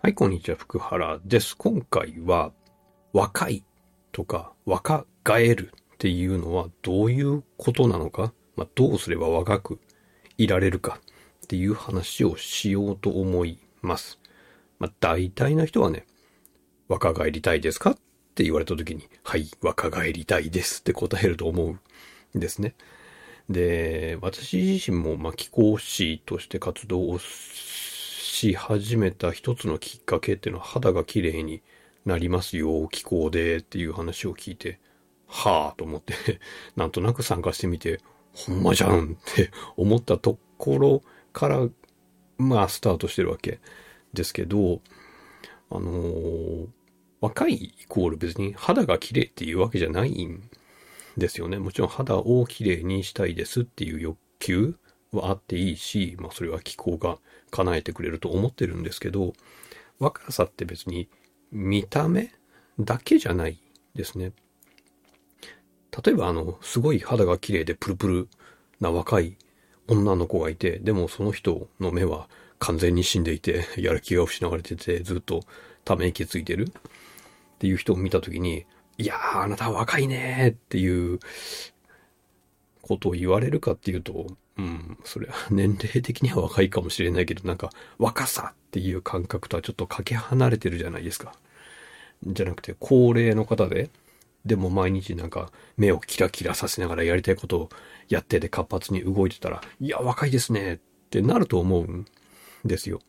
はい、こんにちは、福原です。今回は、若いとか若返るっていうのはどういうことなのか、まあ、どうすれば若くいられるかっていう話をしようと思います。まあ、大体の人はね、若返りたいですかって言われた時に、はい、若返りたいですって答えると思うんですね。で、私自身も、まあ、気候師として活動をすし始めた一つのきっかけっていうのは肌が綺麗になりますよ、気候でっていう話を聞いて、はぁと思って、なんとなく参加してみて、ほんまじゃんって思ったところから、まあスタートしてるわけですけど、あのー若いイコール別に肌が綺麗っていうわけじゃないんですよね。もちろん肌を綺麗にしたいですっていう欲求はあっていいし、まあそれは気候が叶えてくれると思ってるんですけど、若さって別に見た目だけじゃないですね。例えばあの、すごい肌が綺麗でプルプルな若い女の子がいて、でもその人の目は完全に死んでいて、やる気が失われてて、ずっとため息ついてるっていう人を見たときに、いやー、あなた若いねっていうことを言われるかっていうと、うん、それは年齢的には若いかもしれないけど、なんか若さっていう感覚とはちょっとかけ離れてるじゃないですか。じゃなくて、高齢の方で、でも毎日なんか目をキラキラさせながらやりたいことをやってて活発に動いてたら、いや、若いですねってなると思うんですよ。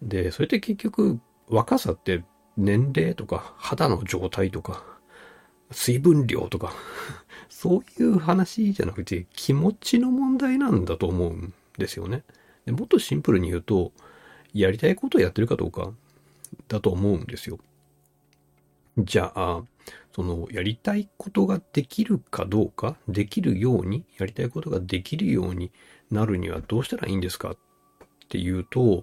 で、それって結局、若さって年齢とか肌の状態とか水分量とか そういう話じゃなくて気持ちの問題なんだと思うんですよね。でもっとシンプルに言うと、やりたいことをやってるかどうかだと思うんですよ。じゃあ、そのやりたいことができるかどうか、できるように、やりたいことができるようになるにはどうしたらいいんですか？っていうと、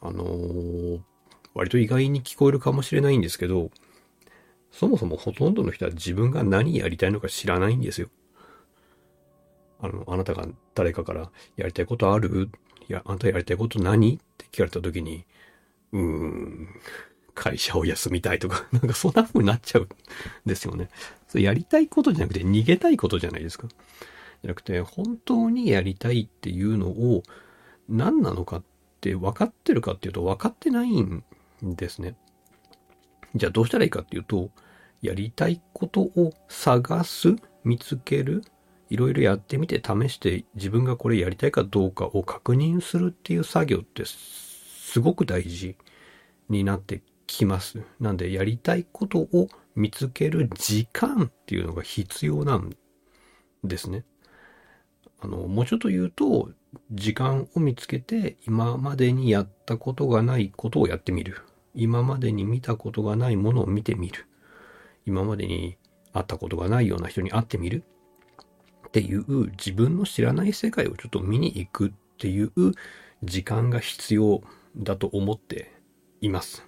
あのー割と意外に聞こえるかもしれないんですけど、そもそもほとんどの人は自分が何やりたいのか知らないんですよ。あの、あなたが誰かからやりたいことある？いや、あなたやりたいこと何？って聞かれた時に、うーん、会社を休みたいとか、なんかそんな風になっちゃうんですよね。それやりたいことじゃなくて逃げたいことじゃないですか。じゃなくて、本当にやりたいっていうのを何なのかって分かってるかっていうと分かってないんですね。じゃあどうしたらいいかっていうと、やりたいことを探す、見つける、いろいろやってみて試して自分がこれやりたいかどうかを確認するっていう作業ってすごく大事になってきます。なんでやりたいことを見つける時間っていうのが必要なんですね。あの、もうちょっと言うと、時間を見つけて、今までにやったことがないことをやってみる。今までに見たことがないものを見てみる。今までに会ったことがないような人に会ってみる？っていう自分の知らない世界をちょっと見に行くっていう時間が必要だと思っています。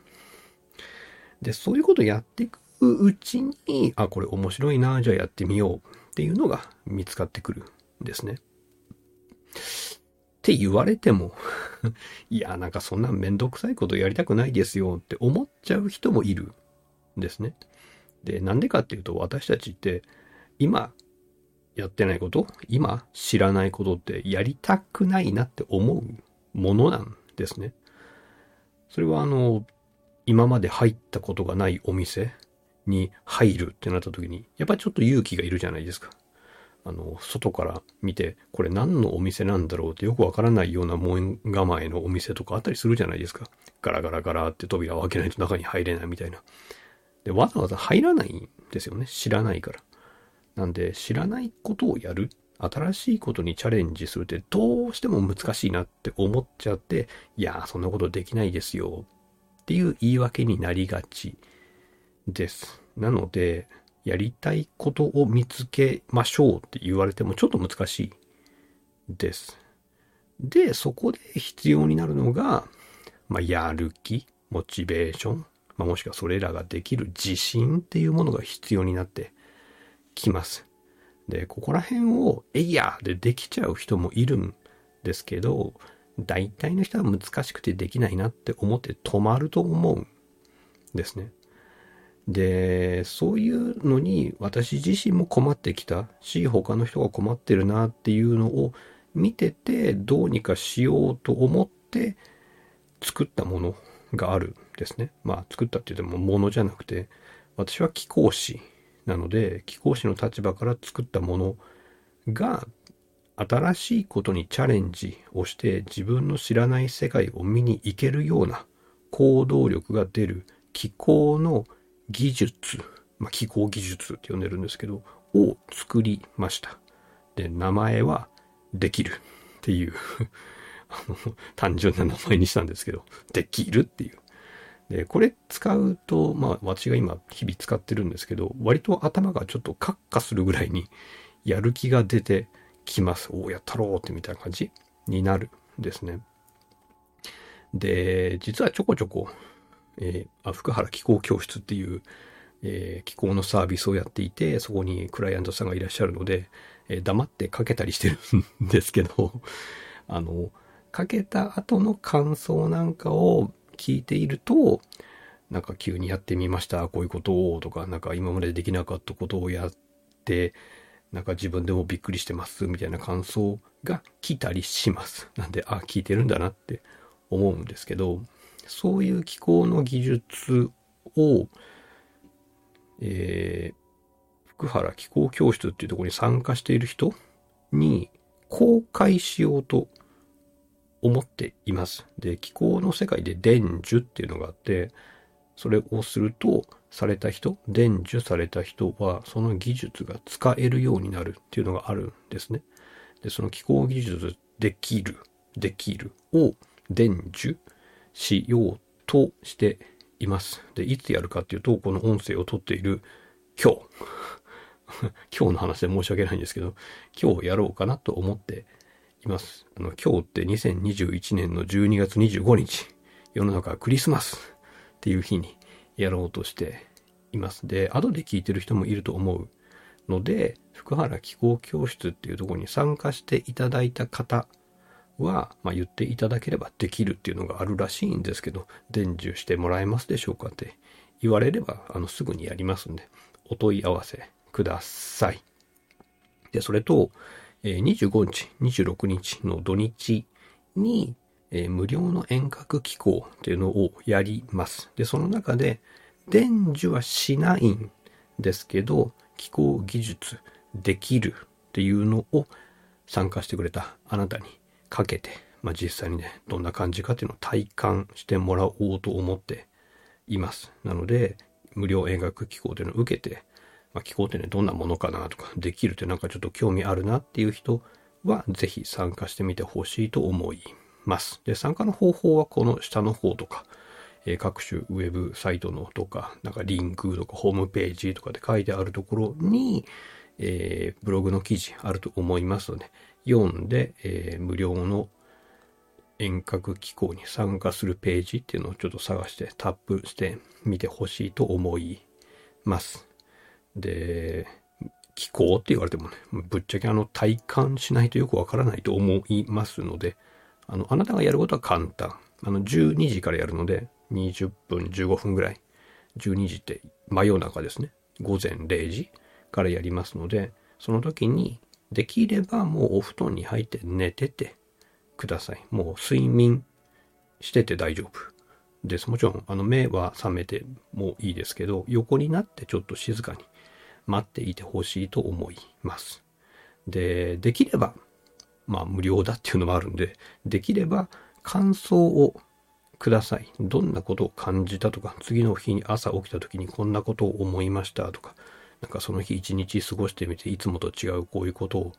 で、そういうことをやっていくうちに、あ、これ面白いな、じゃあやってみようっていうのが見つかってくるんですね。って言われても いや、なんかそんなめんどくさいことやりたくないですよって思っちゃう人もいるんですね。で、なんでかっていうと私たちって今やってないこと、今知らないことってやりたくないなって思うものなんですね。それはあの、今まで入ったことがないお店に入るってなった時に、やっぱりちょっと勇気がいるじゃないですか。あの、外から見て、これ何のお店なんだろうってよくわからないような門構えのお店とかあったりするじゃないですか。ガラガラガラって扉を開けないと中に入れないみたいな。で、わざわざ入らないんですよね。知らないから。なんで、知らないことをやる。新しいことにチャレンジするってどうしても難しいなって思っちゃって、いやー、そんなことできないですよ。っていう言い訳になりがちです。なので、やりたいことを見つけましょうって言われてもちょっと難しいです。で、そこで必要になるのが、まあ、やる気、モチベーション、まあ、もしくはそれらができる自信っていうものが必要になってきます。で、ここら辺を、えいやでできちゃう人もいるんですけど、大体の人は難しくてできないなって思って止まると思うんですね。で、そういうのに私自身も困ってきたし、他の人が困ってるなっていうのを見てて、どうにかしようと思って作ったものがあるですね。まあ作ったって言ってもものじゃなくて、私は貴公子なので、貴公子の立場から作ったものが新しいことにチャレンジをして自分の知らない世界を見に行けるような行動力が出る気候の技術、まあ、気候技術って呼んでるんですけど、を作りました。で、名前はできるっていう、単純な名前にしたんですけど、できるっていう。で、これ使うと、まあ私が今日々使ってるんですけど、割と頭がちょっとカッカするぐらいにやる気が出て、きます。おお、やったろうってみたいな感じになるんですね。で、実はちょこちょこ、えー、福原気候教室っていう、えー、気候のサービスをやっていて、そこにクライアントさんがいらっしゃるので、えー、黙ってかけたりしてるんですけど、あの、かけた後の感想なんかを聞いていると、なんか急にやってみました、こういうことを、とか、なんか今までできなかったことをやって、なんか自分でもびっくりしてますみたいな感想が来たりします。なんで、あ、聞いてるんだなって思うんですけど、そういう気候の技術を、えー、福原気候教室っていうところに参加している人に公開しようと思っています。で、気候の世界で伝授っていうのがあって、それをすると、された人、伝授された人は、その技術が使えるようになるっていうのがあるんですね。で、その気候技術できる、できるを伝授しようとしています。で、いつやるかっていうと、この音声を撮っている今日。今日の話で申し訳ないんですけど、今日やろうかなと思っています。あの、今日って2021年の12月25日、世の中クリスマスっていう日にやろうとしています。で、後で聞いてる人もいると思うので、福原気候教室っていうところに参加していただいた方は、まあ、言っていただければできるっていうのがあるらしいんですけど、伝授してもらえますでしょうかって言われれば、あの、すぐにやりますんで、お問い合わせください。で、それと、え25日、26日の土日に、えー、無料の遠隔機構っていうのをやります。で、その中で、伝授はしないんですけど、気候技術できるっていうのを参加してくれたあなたにかけて、まあ、実際にね、どんな感じかっていうのを体感してもらおうと思っています。なので、無料遠隔機構っていうのを受けて、まあ、気候ってね、どんなものかなとか、できるってなんかちょっと興味あるなっていう人は、ぜひ参加してみてほしいと思います。で、参加の方法はこの下の方とか、えー、各種ウェブサイトのとか、なんかリンクとかホームページとかで書いてあるところに、えー、ブログの記事あると思いますので、読んで、えー、無料の遠隔機構に参加するページっていうのをちょっと探してタップしてみてほしいと思います。で、気候って言われてもね、ぶっちゃけあの体感しないとよくわからないと思いますので、あの、あなたがやることは簡単。あの、12時からやるので、20分、15分ぐらい。12時って真夜中ですね。午前0時からやりますので、その時に、できればもうお布団に入って寝ててください。もう睡眠してて大丈夫です。もちろん、あの、目は覚めてもいいですけど、横になってちょっと静かに待っていてほしいと思います。で、できれば、まあ無料だっていうのもあるんで、できれば感想をください。どんなことを感じたとか、次の日に朝起きた時にこんなことを思いましたとか、なんかその日一日過ごしてみていつもと違うこういうことを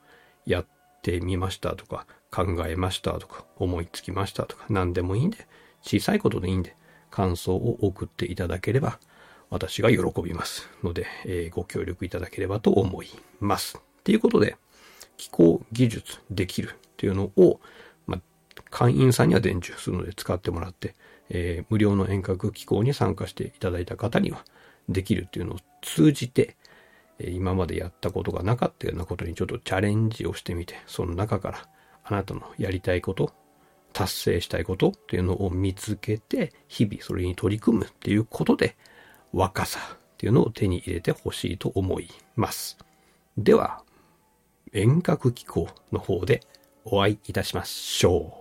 やってみましたとか、考えましたとか、思いつきましたとか、何でもいいんで、小さいことでいいんで、感想を送っていただければ、私が喜びますので、えー、ご協力いただければと思います。ということで、気候技術できるっていうのを、まあ、会員さんには伝授するので使ってもらって、えー、無料の遠隔機構に参加していただいた方にはできるっていうのを通じて、今までやったことがなかったようなことにちょっとチャレンジをしてみて、その中からあなたのやりたいこと達成したいことっていうのを見つけて、日々それに取り組むっていうことで、若さっていうのを手に入れてほしいと思います。では、遠隔機構の方でお会いいたしましょう。